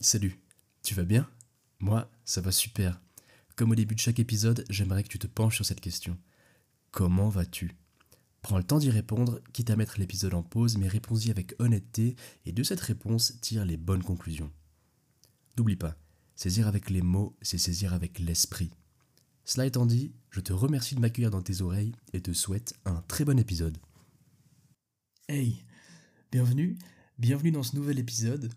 Salut, tu vas bien? Moi, ça va super. Comme au début de chaque épisode, j'aimerais que tu te penches sur cette question. Comment vas-tu? Prends le temps d'y répondre, quitte à mettre l'épisode en pause, mais réponds-y avec honnêteté et de cette réponse tire les bonnes conclusions. N'oublie pas, saisir avec les mots, c'est saisir avec l'esprit. Cela étant dit, je te remercie de m'accueillir dans tes oreilles et te souhaite un très bon épisode. Hey, bienvenue, bienvenue dans ce nouvel épisode.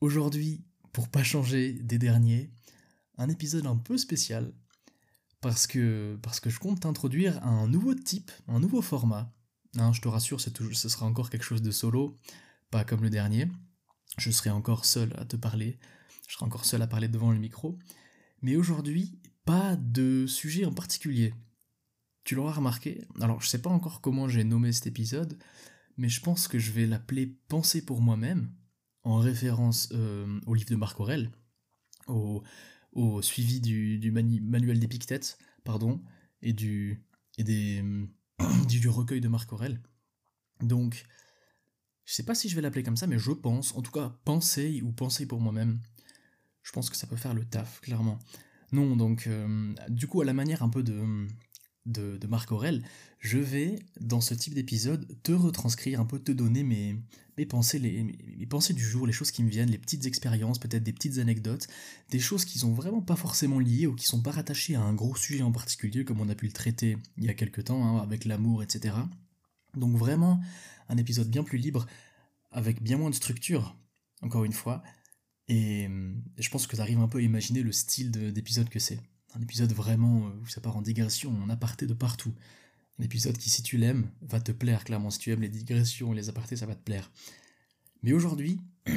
Aujourd'hui, pour pas changer des derniers, un épisode un peu spécial parce que, parce que je compte t'introduire un nouveau type, un nouveau format. Hein, je te rassure, ce sera encore quelque chose de solo, pas comme le dernier. Je serai encore seul à te parler, je serai encore seul à parler devant le micro. Mais aujourd'hui, pas de sujet en particulier. Tu l'auras remarqué, alors je sais pas encore comment j'ai nommé cet épisode, mais je pense que je vais l'appeler Penser pour moi-même, en référence euh, au livre de Marc Aurel, au, suivi du, manuel d'Épictète, pardon, et du, et des, du, recueil de Marc Aurel. Donc, je sais pas si je vais l'appeler comme ça, mais je pense, en tout cas, penser ou penser pour moi-même, je pense que ça peut faire le taf, clairement. Non, donc, euh, du coup, à la manière un peu de, de, Marc Aurel, je vais, dans ce type d'épisode, te retranscrire un peu, te donner mes, mes, pensées, les, mes, pensées du jour, les choses qui me viennent, les petites expériences, peut-être des petites anecdotes, des choses qui sont vraiment pas forcément liées ou qui sont pas rattachées à un gros sujet en particulier, comme on a pu le traiter il y a quelques temps, hein, avec l'amour, etc. Donc vraiment, un épisode bien plus libre, avec bien moins de structure, encore une fois, et je pense que tu arrives un peu à imaginer le style d'épisode que c'est. Un épisode vraiment euh, où ça part en digression, en aparté de partout. Un épisode qui, si tu l'aimes, va te plaire, clairement. Si tu aimes les digressions et les apartés, ça va te plaire. Mais aujourd'hui,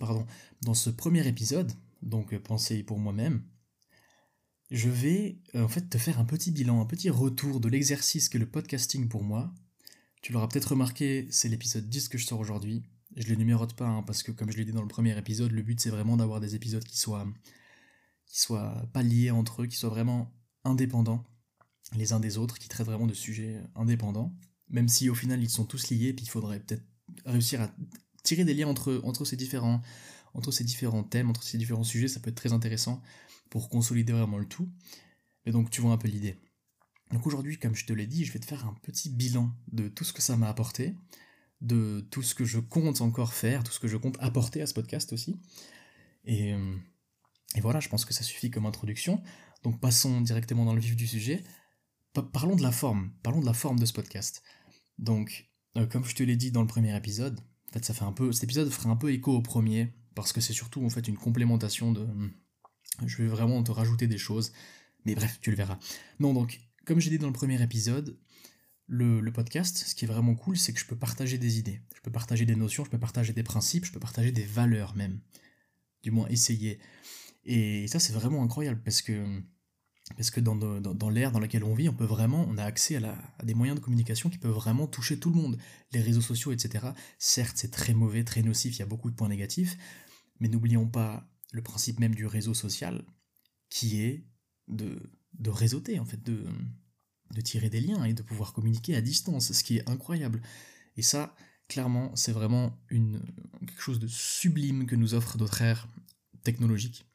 pardon, dans ce premier épisode, donc euh, pensez pour moi-même, je vais euh, en fait te faire un petit bilan, un petit retour de l'exercice que le podcasting pour moi. Tu l'auras peut-être remarqué, c'est l'épisode 10 que je sors aujourd'hui. Je les numérote pas, hein, parce que comme je l'ai dit dans le premier épisode, le but c'est vraiment d'avoir des épisodes qui soient soient pas liés entre eux, qui soient vraiment indépendants les uns des autres, qui traitent vraiment de sujets indépendants, même si au final ils sont tous liés, puis il faudrait peut-être réussir à tirer des liens entre, entre, ces différents, entre ces différents thèmes, entre ces différents sujets, ça peut être très intéressant pour consolider vraiment le tout. Mais donc tu vois un peu l'idée. Donc aujourd'hui, comme je te l'ai dit, je vais te faire un petit bilan de tout ce que ça m'a apporté, de tout ce que je compte encore faire, tout ce que je compte apporter à ce podcast aussi. Et, euh, et voilà, je pense que ça suffit comme introduction. Donc passons directement dans le vif du sujet. parlons de la forme, parlons de la forme de ce podcast. Donc, euh, comme je te l'ai dit dans le premier épisode, en fait, ça fait un peu, cet épisode fera un peu écho au premier parce que c'est surtout en fait une complémentation de. Je vais vraiment te rajouter des choses, mais bref, tu le verras. Non, donc, comme j'ai dit dans le premier épisode, le, le, podcast, ce qui est vraiment cool, c'est que je peux partager des idées, je peux partager des notions, je peux partager des principes, je peux partager des valeurs même. Du moins, essayer. Et ça, c'est vraiment incroyable parce que, parce que dans, dans, l'ère dans laquelle on vit, on peut vraiment, on a accès à, des moyens de communication qui peuvent vraiment toucher tout le monde. Les réseaux sociaux, etc. Certes, c'est très mauvais, très nocif, il y a beaucoup de points négatifs, mais n'oublions pas le principe même du réseau social, qui est de, de réseauter, en fait, de, de tirer des liens et de pouvoir communiquer à distance, ce qui est incroyable. Et ça, clairement, c'est vraiment une, quelque chose de sublime que nous offre notre ère technologique.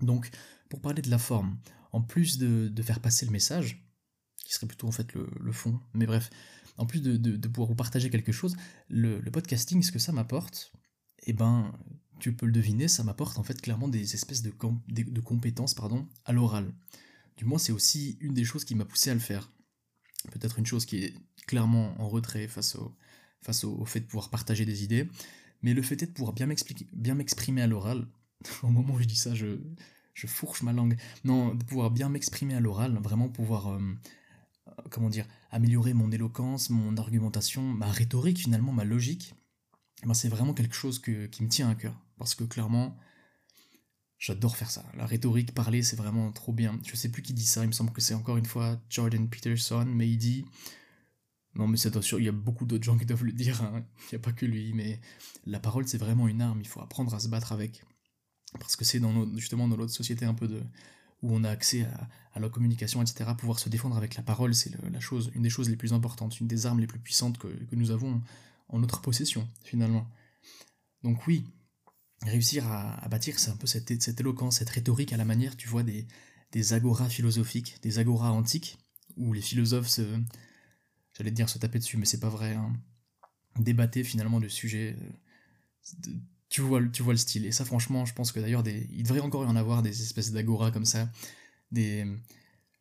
Donc, pour parler de la forme, en plus de, faire passer le message, qui serait plutôt en fait le, fond, mais bref, en plus de, pouvoir vous partager quelque chose, le, podcasting, ce que ça m'apporte, eh ben, tu peux le deviner, ça m'apporte en fait clairement des espèces de, de compétences pardon, à l'oral. Du moins, c'est aussi une des choses qui m'a poussé à le faire. Peut-être une chose qui est clairement en retrait face au, face au, fait de pouvoir partager des idées, mais le fait est de pouvoir bien m'exprimer à l'oral, au moment où je dis ça, je, fourche ma langue. Non, de pouvoir bien m'exprimer à l'oral, vraiment pouvoir, euh, comment dire, améliorer mon éloquence, mon argumentation, ma rhétorique finalement, ma logique, ben c'est vraiment quelque chose que, qui me tient à cœur. Parce que clairement, j'adore faire ça. La rhétorique, parler, c'est vraiment trop bien. Je sais plus qui dit ça, il me semble que c'est encore une fois Jordan Peterson, mais il dit... Non mais c'est sûr, il y a beaucoup d'autres gens qui doivent le dire, hein. il n'y a pas que lui, mais la parole c'est vraiment une arme, il faut apprendre à se battre avec parce que c'est dans justement dans notre société un peu de où on a accès à, la communication, etc. Pouvoir se défendre avec la parole, c'est la chose, une des choses les plus importantes, une des armes les plus puissantes que, nous avons en notre possession, finalement. Donc oui, réussir à, bâtir, c'est un peu cette, cette, éloquence, cette rhétorique à la manière, tu vois, des, des agoras philosophiques, des agoras antiques, où les philosophes se, j'allais dire se taper dessus, mais c'est pas vrai, hein, débattaient finalement de sujets. Euh, tu vois, le style. Et ça, franchement, je pense que d'ailleurs, il devrait encore y en avoir des espèces d'agoras comme ça, des,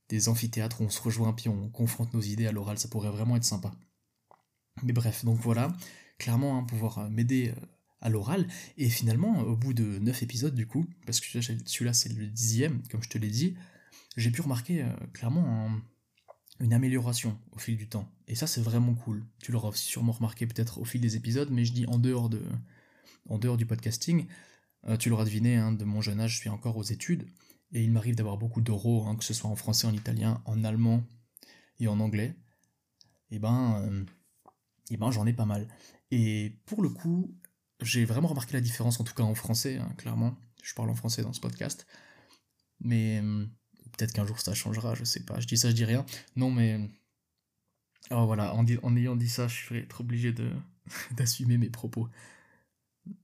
des amphithéâtres où on se rejoint puis on confronte nos idées à l'oral, ça pourrait vraiment être sympa. Mais bref, donc voilà, clairement, hein, pouvoir euh, m'aider euh, à l'oral, et finalement, au bout de 9 épisodes du coup, parce que celui-là c'est le dixième, comme je te l'ai dit, j'ai pu remarquer euh, clairement une amélioration au fil du temps. Et ça c'est vraiment cool. Tu l'auras sûrement remarqué peut-être au fil des épisodes, mais je dis en dehors, de, en dehors du podcasting, tu l'auras deviné, hein, de mon jeune âge, je suis encore aux études, et il m'arrive d'avoir beaucoup d'euros, hein, que ce soit en français, en italien, en allemand et en anglais, et eh ben, et euh, eh ben j'en ai pas mal. Et pour le coup, j'ai vraiment remarqué la différence, en tout cas en français, hein, clairement. Je parle en français dans ce podcast. Mais euh, peut-être qu'un jour ça changera, je sais pas. Je dis ça, je dis rien. Non, mais. Oh voilà, en, ayant dit ça, je serais être obligé d'assumer mes propos.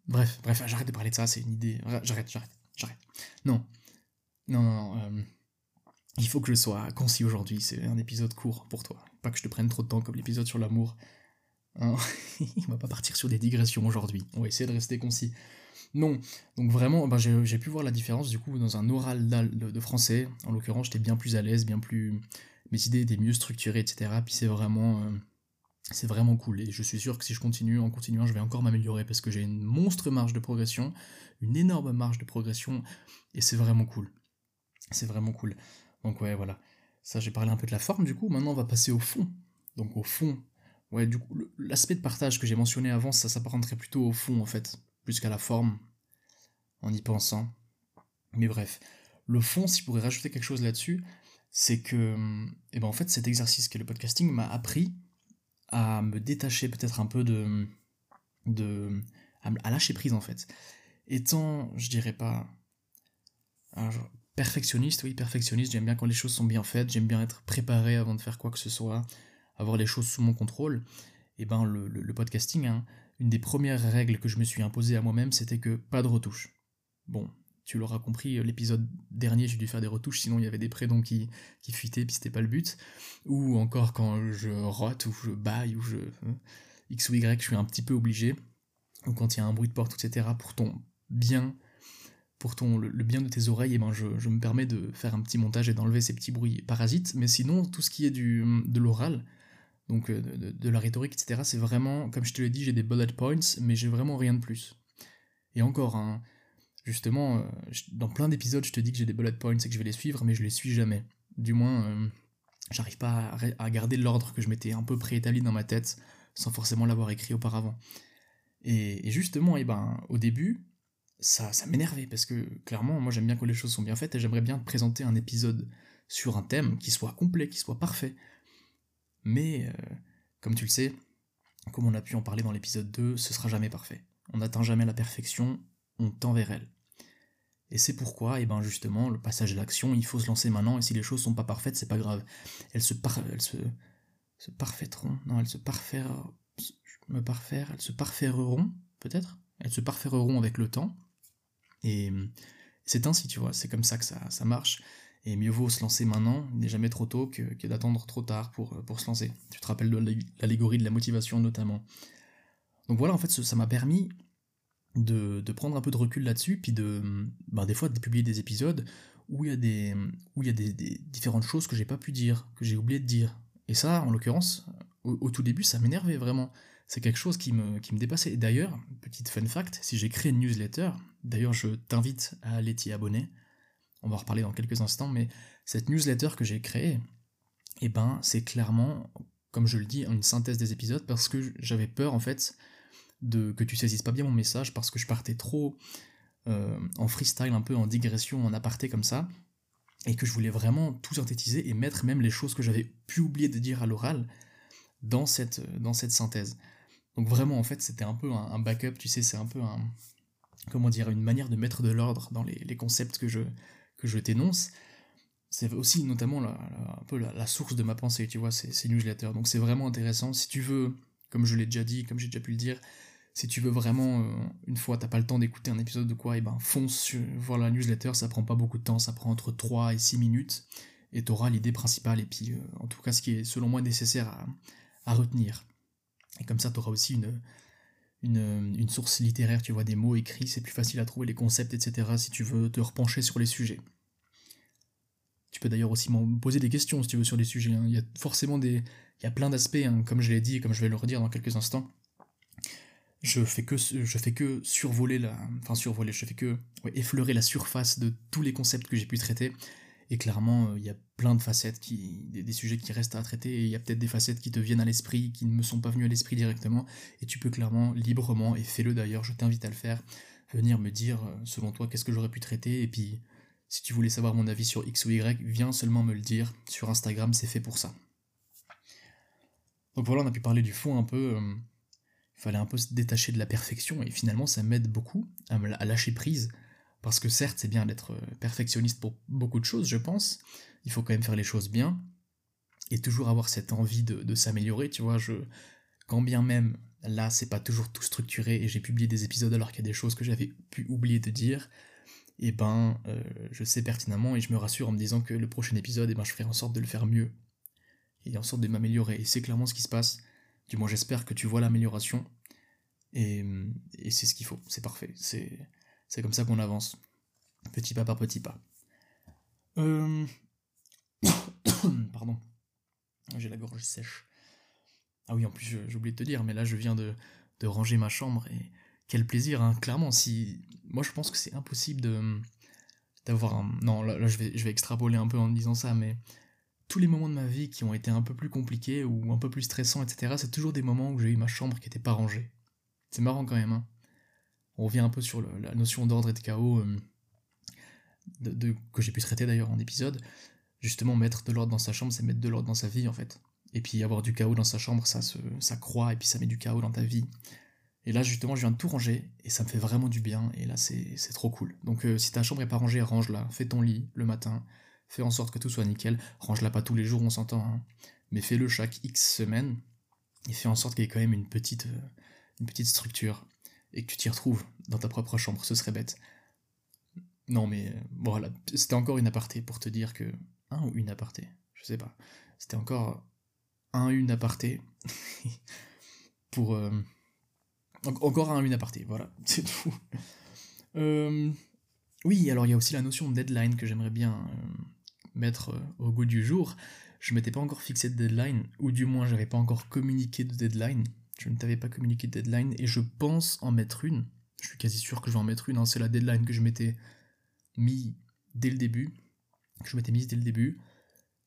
Bref, bref, j'arrête de parler de ça, c'est une idée. J'arrête, j'arrête, j'arrête. Non, non, non, non. Euh, il faut que je sois concis aujourd'hui. C'est un épisode court pour toi. Pas que je te prenne trop de temps comme l'épisode sur l'amour. Hein? On va pas partir sur des digressions aujourd'hui. On va essayer de rester concis. Non, donc vraiment, ben j'ai pu voir la différence du coup dans un oral de, français. En l'occurrence, j'étais bien plus à l'aise, bien plus. Mes idées étaient mieux structurées, etc. Puis c'est vraiment. Euh, c'est vraiment cool. Et je suis sûr que si je continue, en continuant, je vais encore m'améliorer parce que j'ai une monstre marge de progression, une énorme marge de progression, et c'est vraiment cool. C'est vraiment cool. Donc ouais, voilà. Ça, j'ai parlé un peu de la forme, du coup. Maintenant, on va passer au fond. Donc au fond, ouais, du coup, l'aspect de partage que j'ai mentionné avant, ça s'apparenterait plutôt au fond, en fait, plus qu'à la forme, en y pensant. Mais bref, le fond, si je pourrais rajouter quelque chose là-dessus, c'est que, eh ben en fait, cet exercice que le podcasting m'a appris à me détacher peut-être un peu de, de, à lâcher prise en fait. Étant, je dirais pas, Perfectionniste, oui, perfectionniste. J'aime bien quand les choses sont bien faites. J'aime bien être préparé avant de faire quoi que ce soit, avoir les choses sous mon contrôle. Et ben, le, podcasting, hein, une des premières règles que je me suis imposée à moi-même, c'était que pas de retouches. Bon, tu l'auras compris, euh, l'épisode dernier, j'ai dû faire des retouches, sinon il y avait des prénoms qui, qui fuitaient, puis c'était pas le but. Ou encore quand je rote, ou je baille, ou je. Hein, X ou Y, je suis un petit peu obligé. Ou quand il y a un bruit de porte, etc., pour ton bien pour ton, le, bien de tes oreilles, et ben je, me permets de faire un petit montage et d'enlever ces petits bruits parasites. Mais sinon, tout ce qui est du, de l'oral, donc euh, de, la rhétorique, etc., c'est vraiment, comme je te l'ai dit, j'ai des bullet points, mais j'ai vraiment rien de plus. Et encore, hein, justement, euh, dans plein d'épisodes, je te dis que j'ai des bullet points et que je vais les suivre, mais je les suis jamais. Du moins, euh, j'arrive pas à, garder l'ordre que je m'étais un peu préétabli dans ma tête, sans forcément l'avoir écrit auparavant. Et, justement, et eh ben, au début, ça, m'énervait parce que clairement, moi j'aime bien que les choses sont bien faites et j'aimerais bien te présenter un épisode sur un thème qui soit complet, qui soit parfait. Mais, euh, comme tu le sais, comme on a pu en parler dans l'épisode 2, ce sera jamais parfait. On n'atteint jamais la perfection, on tend vers elle. Et c'est pourquoi, et eh ben justement, le passage à l'action, il faut se lancer maintenant, et si les choses sont pas parfaites, c'est pas grave. Elles se, par... elles se... se parfaiteront, non, elles se parfairont, me parfaire, elles se parfaireront, peut-être Elles se parfaireront avec le temps, et c'est ainsi, tu vois, c'est comme ça que ça, ça, marche. Et mieux vaut se lancer maintenant, il n'est jamais trop tôt, que, d'attendre trop tard pour, pour se lancer. Tu te rappelles de l'allégorie de la motivation notamment. Donc voilà, en fait, ça m'a permis de, prendre un peu de recul là-dessus, puis de, ben, des fois, de publier des épisodes où il y a des, où il y a des, différentes choses que j'ai pas pu dire, que j'ai oublié de dire. Et ça, en l'occurrence, au, tout début, ça m'énervait vraiment c'est quelque chose qui me, qui me dépassait. D'ailleurs, petite fun fact, si j'ai créé une newsletter, d'ailleurs je t'invite à aller t'y abonner, on va en reparler dans quelques instants, mais cette newsletter que j'ai créée, eh ben, c'est clairement, comme je le dis, une synthèse des épisodes, parce que j'avais peur en fait de que tu saisisses pas bien mon message, parce que je partais trop euh, en freestyle, un peu en digression, en aparté comme ça, et que je voulais vraiment tout synthétiser et mettre même les choses que j'avais pu oublier de dire à l'oral dans cette, dans cette synthèse. Donc vraiment, en fait, c'était un peu un, backup, tu sais, c'est un peu un, comment dire, une manière de mettre de l'ordre dans les, concepts que je, que je t'énonce. C'est aussi notamment la, un peu la, source de ma pensée, tu vois, ces, ces newsletters. Donc c'est vraiment intéressant. Si tu veux, comme je l'ai déjà dit, comme j'ai déjà pu le dire, si tu veux vraiment, euh, une fois, t'as pas le temps d'écouter un épisode de quoi, et eh ben fonce voir la newsletter, ça prend pas beaucoup de temps, ça prend entre 3 et 6 minutes, et t'auras l'idée principale, et puis euh, en tout cas ce qui est selon moi nécessaire à, retenir. Et comme ça, t'auras aussi une, une, une, source littéraire, tu vois, des mots écrits, c'est plus facile à trouver les concepts, etc., si tu veux te repencher sur les sujets. Tu peux d'ailleurs aussi m'en poser des questions si tu veux sur les sujets. Hein. Il y a forcément des. Il y a plein d'aspects, hein, comme je l'ai dit et comme je vais le redire dans quelques instants je fais que fais que survoler la enfin survoler je fais que effleurer la surface de tous les concepts que j'ai pu traiter. Et clairement euh, il y a plein de facettes qui des, sujets qui restent à traiter et il y a peut-être des facettes qui te viennent à l'esprit qui ne me sont pas venues à l'esprit directement. Et tu peux clairement librement et fais-le d'ailleurs je t'invite à le faire venir me dire euh, selon toi qu'est-ce que j'aurais pu traiter. Et puis si tu voulais savoir mon avis sur X ou Y viens seulement me le dire sur Instagram c'est fait pour ça. Donc voilà on a pu parler du fond un peu euh, il fallait un peu se détacher de la perfection, et finalement ça m'aide beaucoup à, lâcher prise, parce que certes c'est bien d'être euh, perfectionniste pour beaucoup de choses, je pense, il faut quand même faire les choses bien, et toujours avoir cette envie de, s'améliorer, tu vois, je, quand bien même là c'est pas toujours tout structuré, et j'ai publié des épisodes alors qu'il y a des choses que j'avais pu oublier de dire, et eh ben euh, je sais pertinemment et je me rassure en me disant que le prochain épisode, eh ben, je ferai en sorte de le faire mieux, et en sorte de m'améliorer, et c'est clairement ce qui se passe, du moins, j'espère que tu vois l'amélioration. Et, c'est ce qu'il faut, c'est parfait. C'est, comme ça qu'on avance. Petit pas par petit pas. Euh, pardon. J'ai la gorge sèche. Ah oui, en plus, j'ai oublié de te dire, mais là, je viens de, ranger ma chambre et quel plaisir, hein. clairement. Si Moi, je pense que c'est impossible de d'avoir un. Non, là, je, vais, je vais extrapoler un peu en disant ça, mais tous les moments de ma vie qui ont été un peu plus compliqués ou un peu plus stressants, etc., c'est toujours des moments où j'ai eu ma chambre qui n'était pas rangée. C'est marrant quand même. Hein. On revient un peu sur la notion d'ordre et de chaos euh, que j'ai pu traiter d'ailleurs en épisode. Justement, mettre de l'ordre dans sa chambre, c'est mettre de l'ordre dans sa vie en fait. Et puis avoir du chaos dans sa chambre, ça, se, ça et puis ça met du chaos dans ta vie. Et là, justement, je viens de tout ranger et ça me fait vraiment du bien. Et là, c'est trop cool. Donc, euh, si ta chambre est pas rangée, range-la. Fais ton lit le matin fais en sorte que tout soit nickel. Range-la pas tous les jours, on s'entend, hein. mais fais-le chaque X semaines et fais en sorte qu'il y ait quand même une petite, euh, structure et que tu t'y retrouves dans ta propre chambre. Ce serait bête. Non, mais euh, voilà, c'était encore une aparté pour te dire que. Un ou une aparté Je sais pas. C'était encore un, une aparté pour. Euh, encore un, une aparté, voilà, c'est tout. Oui, alors il y a aussi la notion de deadline que j'aimerais bien mettre euh, au goût du jour. Je m'étais pas encore fixé de deadline, ou du moins j'avais pas encore communiqué de deadline. Je ne t'avais pas communiqué de deadline, et je pense en mettre une. Je suis quasi sûr que je vais en mettre une, hein. c'est la deadline que je m'étais mis dès le début. Que je m'étais mise dès le début,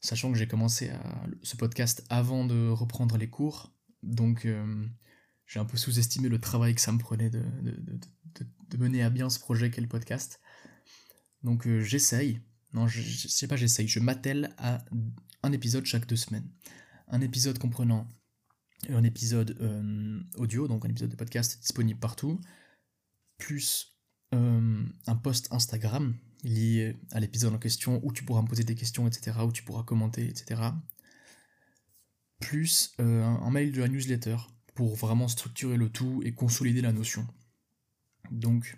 sachant que j'ai commencé à, ce podcast avant de reprendre les cours. Donc euh, j'ai un peu sous-estimé le travail que ça me prenait de, mener à bien ce projet qu'est le podcast. Donc euh, j'essaye, non, je, sais pas, j'essaye. Je m'attelle à un épisode chaque deux semaines. Un épisode comprenant un épisode euh, audio, donc un épisode de podcast disponible partout, plus euh, un post Instagram lié à l'épisode en question où tu pourras me poser des questions, etc., où tu pourras commenter, etc. Plus euh, un mail de la newsletter pour vraiment structurer le tout et consolider la notion. Donc,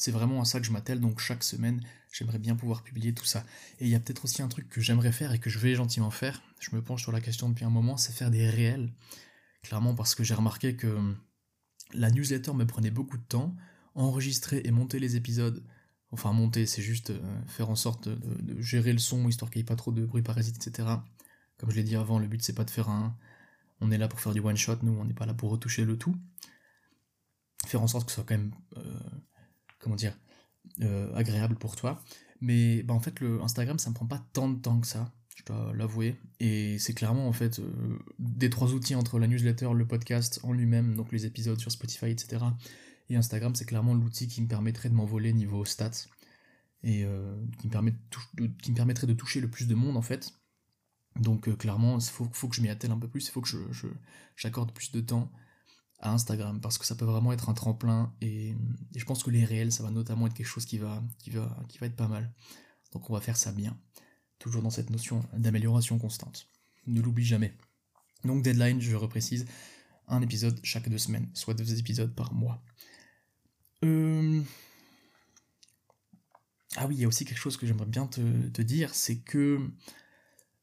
c'est vraiment à ça que je m'attelle, donc chaque semaine, j'aimerais bien pouvoir publier tout ça. Et il y a peut-être aussi un truc que j'aimerais faire et que je vais gentiment faire, je me penche sur la question depuis un moment, c'est faire des réels. Clairement parce que j'ai remarqué que la newsletter me prenait beaucoup de temps, enregistrer et monter les épisodes, enfin monter c'est juste euh, faire en sorte de, gérer le son, histoire qu'il n'y ait pas trop de bruit parasite, etc. Comme je l'ai dit avant, le but c'est pas de faire un... On est là pour faire du one shot, nous on n'est pas là pour retoucher le tout. Faire en sorte que ce soit quand même... Euh, comment dire, euh, agréable pour toi. Mais bah, en fait, le Instagram, ça me prend pas tant de temps que ça, je dois l'avouer. Et c'est clairement, en fait, euh, des trois outils entre la newsletter, le podcast en lui-même, donc les épisodes sur Spotify, etc. Et Instagram, c'est clairement l'outil qui me permettrait de m'envoler niveau stats. Et euh, qui, me qui me permettrait de toucher le plus de monde, en fait. Donc clairement, il faut, faut, que je m'y attelle un peu plus, il faut que j'accorde je, plus de temps à Instagram parce que ça peut vraiment être un tremplin et, je pense que les réels ça va notamment être quelque chose qui va, qui va, qui va être pas mal. Donc on va faire ça bien. Toujours dans cette notion d'amélioration constante. Ne l'oublie jamais. Donc deadline, je reprécise, un épisode chaque deux semaines, soit deux épisodes par mois. Euh, ah oui, il y a aussi quelque chose que j'aimerais bien te, dire, c'est que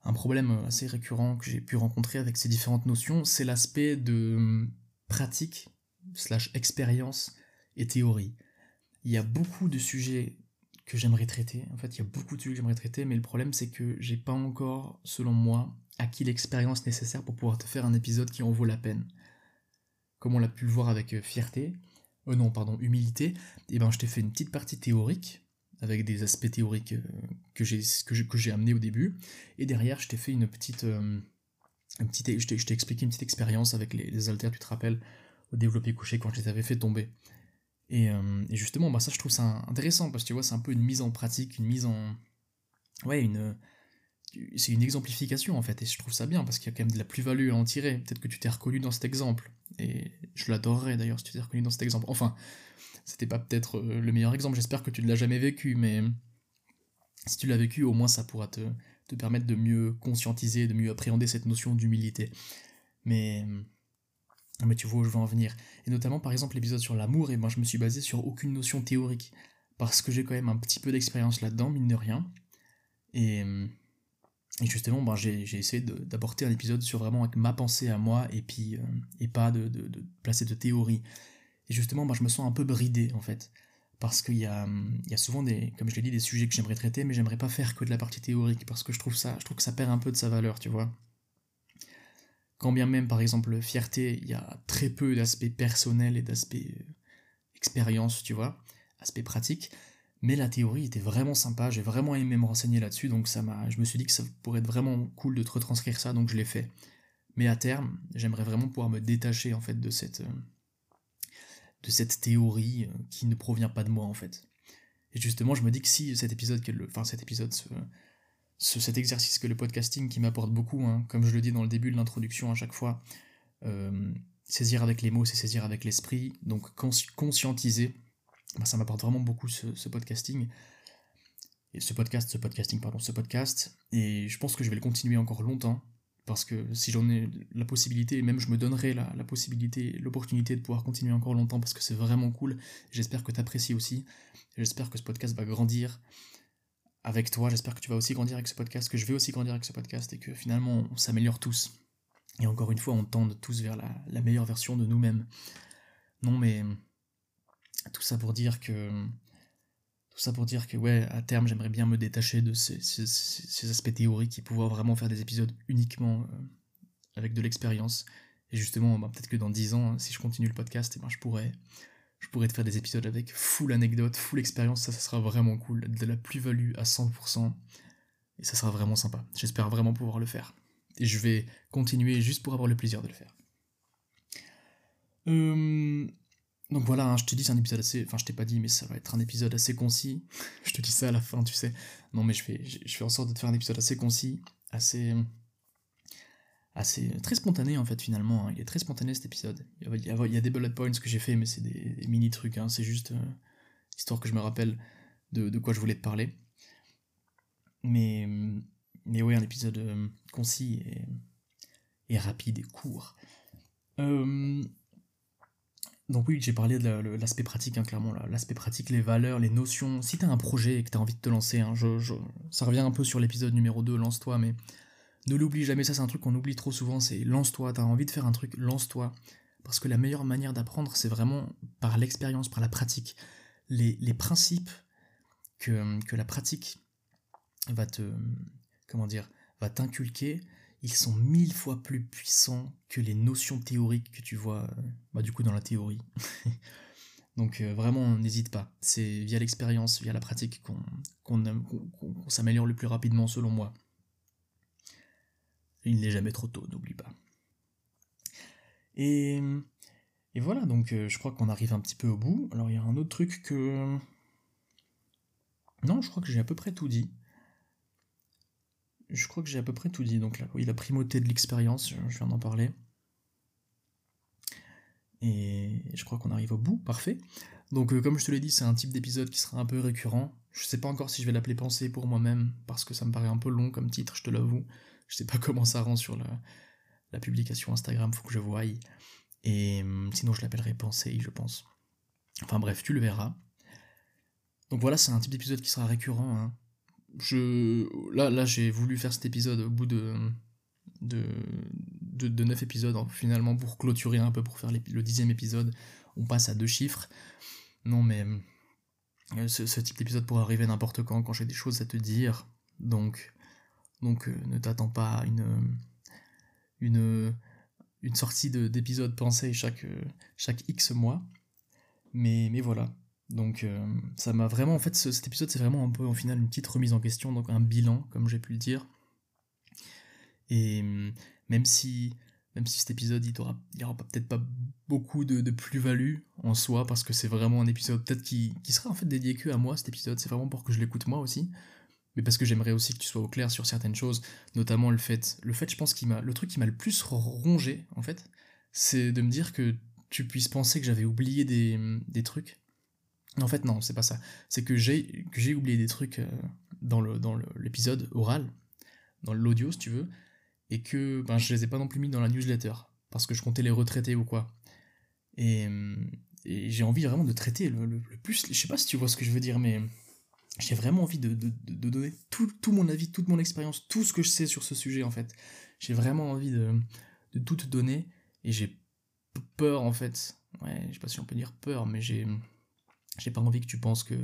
un problème assez récurrent que j'ai pu rencontrer avec ces différentes notions, c'est l'aspect de pratique, slash expérience et théorie. Il y a beaucoup de sujets que j'aimerais traiter. En fait, il y a beaucoup de sujets que j'aimerais traiter, mais le problème c'est que j'ai pas encore, selon moi, acquis l'expérience nécessaire pour pouvoir te faire un épisode qui en vaut la peine. Comme on l'a pu le voir avec euh, fierté, euh non, pardon, humilité, et eh ben je t'ai fait une petite partie théorique, avec des aspects théoriques euh, que j'ai que amené au début, et derrière je t'ai fait une petite, euh, une petite je t'ai expliqué une petite expérience avec les, les haltères, tu te rappelles, au développé couché quand je les avais fait tomber. Et, et, justement, bah ça je trouve ça intéressant parce que tu vois, c'est un peu une mise en pratique, une mise en. Ouais, une, c'est une exemplification en fait, et je trouve ça bien parce qu'il y a quand même de la plus-value à en tirer. Peut-être que tu t'es reconnu dans cet exemple, et je l'adorerais d'ailleurs si tu t'es reconnu dans cet exemple. Enfin, c'était pas peut-être euh, le meilleur exemple, j'espère que tu ne l'as jamais vécu, mais si tu l'as vécu, au moins ça pourra te, te, permettre de mieux conscientiser, de mieux appréhender cette notion d'humilité. Mais, mais tu vois où je veux en venir. Et notamment par exemple l'épisode sur l'amour, et moi je me suis basé sur aucune notion théorique, parce que j'ai quand même un petit peu d'expérience là-dedans, mine de rien. Et et justement, ben, j'ai essayé d'apporter un épisode sur vraiment avec ma pensée à moi et euh, pas de, de, placer de théorie. Et justement, ben, je me sens un peu bridé en fait. Parce qu'il y a, y a souvent des, comme je l'ai dit, des sujets que j'aimerais traiter, mais j'aimerais pas faire que de la partie théorique, parce que je trouve ça, je trouve que ça perd un peu de sa valeur, tu vois. Quand bien même, par exemple, fierté, il y a très peu d'aspects personnels et d'aspects euh, expérience, tu vois, aspects pratiques. Mais la théorie était vraiment sympa, j'ai vraiment aimé me renseigner là-dessus, donc ça m'a, je me suis dit que ça pourrait être vraiment cool de te retranscrire ça, donc je l'ai fait. Mais à terme, j'aimerais vraiment pouvoir me détacher en fait de cette, euh, de cette théorie euh, qui ne provient pas de moi en fait. Et justement, je me dis que si cet épisode, enfin cet épisode, ce, cet exercice que le podcasting qui m'apporte beaucoup, hein, comme je le dis dans le début de l'introduction à chaque fois, euh, saisir avec les mots, c'est saisir avec l'esprit, donc conscientiser bah, ça m'apporte vraiment beaucoup ce, podcasting. Et ce podcast, ce podcasting, pardon, ce podcast. Et je pense que je vais le continuer encore longtemps. Parce que si j'en ai la possibilité, même je me donnerai la, possibilité, l'opportunité de pouvoir continuer encore longtemps parce que c'est vraiment cool. J'espère que tu apprécies aussi. J'espère que ce podcast va grandir avec toi. J'espère que tu vas aussi grandir avec ce podcast, que je vais aussi grandir avec ce podcast et que finalement on s'améliore tous. Et encore une fois, on tende tous vers la meilleure version de nous-mêmes. Non mais tout ça pour dire que. Tout ça pour dire que, ouais, à terme, j'aimerais bien me détacher de ces, ces, aspects théoriques et pouvoir vraiment faire des épisodes uniquement euh, avec de l'expérience. Et justement, bah, peut-être que dans 10 ans, si je continue le podcast, eh ben, je pourrais. Je pourrais te faire des épisodes avec full anecdote, full expérience, ça, ça sera vraiment cool, de la plus-value à 100%, et ça sera vraiment sympa. J'espère vraiment pouvoir le faire. Et je vais continuer juste pour avoir le plaisir de le faire. Euh, donc voilà, hein, je te dis, c'est un épisode assez. Enfin, je t'ai pas dit, mais ça va être un épisode assez concis. je te dis ça à la fin, tu sais. Non, mais je fais, je en sorte de te faire un épisode assez concis, assez. assez. très spontané en fait, finalement. Hein. Il est très spontané cet épisode. Il y a, il y a des bullet points que j'ai fait, mais c'est des, mini trucs. Hein. C'est juste euh, histoire que je me rappelle de, de, quoi je voulais te parler. Mais. Mais oui, un épisode euh, concis et, et rapide et court. Euh donc oui, j'ai parlé de l'aspect pratique, hein, clairement, l'aspect pratique, les valeurs, les notions. Si t'as un projet et que t'as envie de te lancer, hein, je, ça revient un peu sur l'épisode numéro 2, lance-toi, mais ne l'oublie jamais, ça c'est un truc qu'on oublie trop souvent, c'est lance-toi, t'as envie de faire un truc, lance-toi. Parce que la meilleure manière d'apprendre, c'est vraiment par l'expérience, par la pratique. Les, les principes que, que la pratique va te... comment dire va t'inculquer, ils sont mille fois plus puissants que les notions théoriques que tu vois euh, bah, du coup dans la théorie. Donc euh, vraiment, n'hésite pas. C'est via l'expérience, via la pratique qu'on s'améliore le plus rapidement selon moi. Il n'est jamais trop tôt, n'oublie pas. Et, voilà, donc euh, je crois qu'on arrive un petit peu au bout. Alors il y a un autre truc que... Non, je crois que j'ai à peu près tout dit je crois que j'ai à peu près tout dit. Donc là, oui, la primauté de l'expérience, je viens d'en parler. Et je crois qu'on arrive au bout, parfait. Donc euh, comme je te l'ai dit, c'est un type d'épisode qui sera un peu récurrent. Je sais pas encore si je vais l'appeler pensée pour moi-même, parce que ça me paraît un peu long comme titre, je te l'avoue. Je sais pas comment ça rend sur la, publication Instagram, faut que je voie. Et hum, sinon, je l'appellerai pensée, je pense. Enfin bref, tu le verras. Donc voilà, c'est un type d'épisode qui sera récurrent. Hein. Je, là, j'ai voulu faire cet épisode au bout de, de, de, 9 épisodes, hein, finalement, pour clôturer un peu, pour faire le dixième épisode. On passe à deux chiffres. Non, mais euh, ce, type d'épisode pourrait arriver n'importe quand, quand j'ai des choses à te dire. Donc, donc euh, ne t'attends pas à une, sortie d'épisode pensée chaque, chaque X mois. Mais, mais voilà. Donc euh, ça m'a vraiment, en fait, cet épisode, c'est vraiment un peu, au final, une petite remise en question, donc un bilan, comme j'ai pu le dire. Et hum, même si, même si cet épisode, il n'y aura, peut-être pas beaucoup de, plus-value en soi, parce que c'est vraiment un épisode peut-être qui, qui sera en fait dédié que à moi, cet épisode, c'est vraiment pour que je l'écoute moi aussi. Mais parce que j'aimerais aussi que tu sois au clair sur certaines choses, notamment le fait, le fait, je pense, qui m'a, le truc qui m'a le plus rongé, en fait, c'est de me dire que tu puisses penser que j'avais oublié des, des trucs en fait, non, c'est pas ça. C'est que j'ai, oublié des trucs euh, dans, le, dans l'épisode oral, dans l'audio, si tu veux, et que ben, je les ai pas non plus mis dans la newsletter, parce que je comptais les retraiter ou quoi. Et, j'ai envie vraiment de traiter le, plus. Je sais pas si tu vois ce que je veux dire, mais j'ai vraiment envie de, donner tout, tout, mon avis, toute mon expérience, tout ce que je sais sur ce sujet, en fait. J'ai vraiment envie de, tout te donner, et j'ai peur, en fait. Ouais, je sais pas si on peut dire peur, mais j'ai j'ai pas envie que tu penses que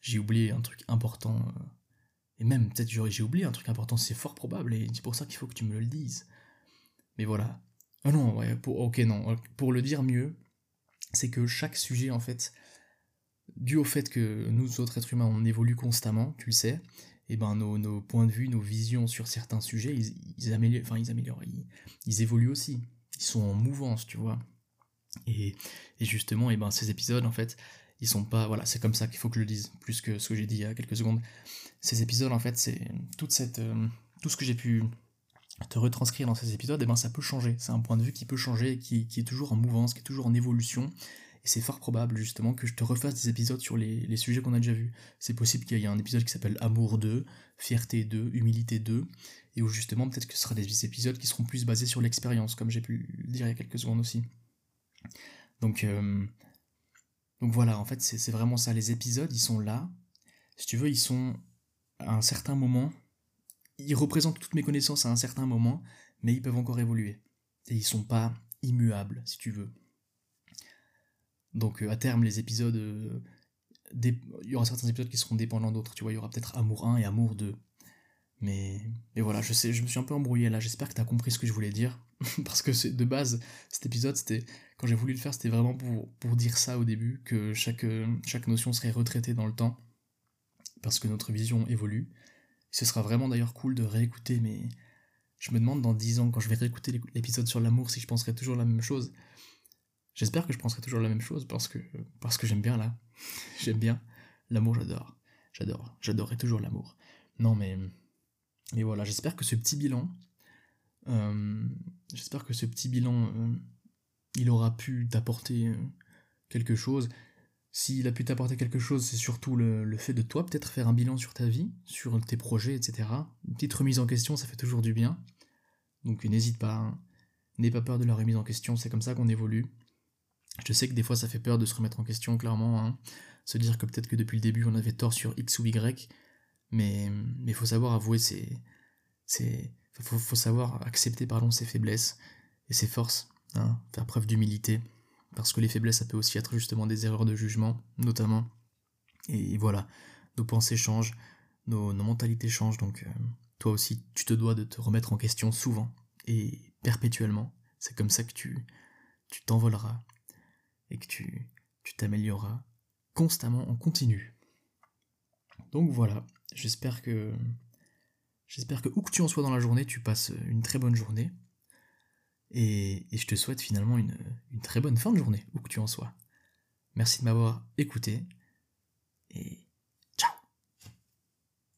j'ai oublié un truc important. Euh, et même, peut-être j'ai oublié un truc important, c'est fort probable, et c'est pour ça qu'il faut que tu me le dises. Mais voilà. Ah non, ok, non. Pour le dire mieux, c'est que chaque sujet, en fait, dû au fait que nous autres êtres humains, on évolue constamment, tu le sais, et ben nos, nos points de vue, nos visions sur certains sujets, ils, améliorent, enfin ils améliorent, ils, évoluent aussi. Ils sont en mouvance, tu vois. Et, et justement, et ben ces épisodes, en fait, sont pas voilà c'est comme ça qu'il faut que je le dise plus que ce que j'ai dit il y a quelques secondes. Ces épisodes en fait c'est toute cette euh, tout ce que j'ai pu te retranscrire dans ces épisodes et eh ben ça peut changer. C'est un point de vue qui peut changer qui, qui, est toujours en mouvance qui est toujours en évolution. Et c'est fort probable justement que je te refasse des épisodes sur les, les sujets qu'on a déjà vus. C'est possible qu'il y ait un épisode qui s'appelle Amour 2 Fierté 2 Humilité 2 et où justement peut-être que ce sera des épisodes qui seront plus basés sur l'expérience comme j'ai pu dire il y a quelques secondes aussi. Donc euh, donc voilà, en fait, c'est vraiment ça. Les épisodes, ils sont là. Si tu veux, ils sont à un certain moment. Ils représentent toutes mes connaissances à un certain moment, mais ils peuvent encore évoluer. Et ils sont pas immuables, si tu veux. Donc euh, à terme, les épisodes. Euh, il y aura certains épisodes qui seront dépendants d'autres. Tu vois, il y aura peut-être Amour 1 et Amour 2. Mais, mais voilà, je sais, je me suis un peu embrouillé là. J'espère que tu as compris ce que je voulais dire. Parce que de base, cet épisode, c'était quand j'ai voulu le faire, c'était vraiment pour, pour dire ça au début, que chaque, chaque notion serait retraitée dans le temps. Parce que notre vision évolue. Ce sera vraiment d'ailleurs cool de réécouter, mais je me demande dans 10 ans, quand je vais réécouter l'épisode sur l'amour, si je penserai toujours la même chose. J'espère que je penserai toujours la même chose parce que, parce que j'aime bien là. j'aime bien. L'amour, j'adore. J'adore. J'adorerai toujours l'amour. Non, mais mais voilà, j'espère que ce petit bilan, euh, j'espère que ce petit bilan, euh, il aura pu t'apporter euh, quelque chose. S'il a pu t'apporter quelque chose, c'est surtout le, fait de toi peut-être faire un bilan sur ta vie, sur tes projets, etc. Une petite remise en question, ça fait toujours du bien. Donc n'hésite pas, hein. n'aie pas peur de la remise en question, c'est comme ça qu'on évolue. Je sais que des fois ça fait peur de se remettre en question, clairement. Hein. Se dire que peut-être que depuis le début on avait tort sur X ou Y, mais il faut savoir avouer ses, ses faut, faut, savoir accepter pardon ses faiblesses et ses forces, hein, faire preuve d'humilité, parce que les faiblesses ça peut aussi être justement des erreurs de jugement, notamment. Et voilà, nos pensées changent, nos, mentalités changent, donc euh, toi aussi tu te dois de te remettre en question souvent et perpétuellement. C'est comme ça que tu tu t'envoleras et que tu tu t'amélioreras constamment en continu. Donc voilà, J'espère que. J'espère que où que tu en sois dans la journée, tu passes une très bonne journée. Et, je te souhaite finalement une, une très bonne fin de journée, où que tu en sois. Merci de m'avoir écouté. Et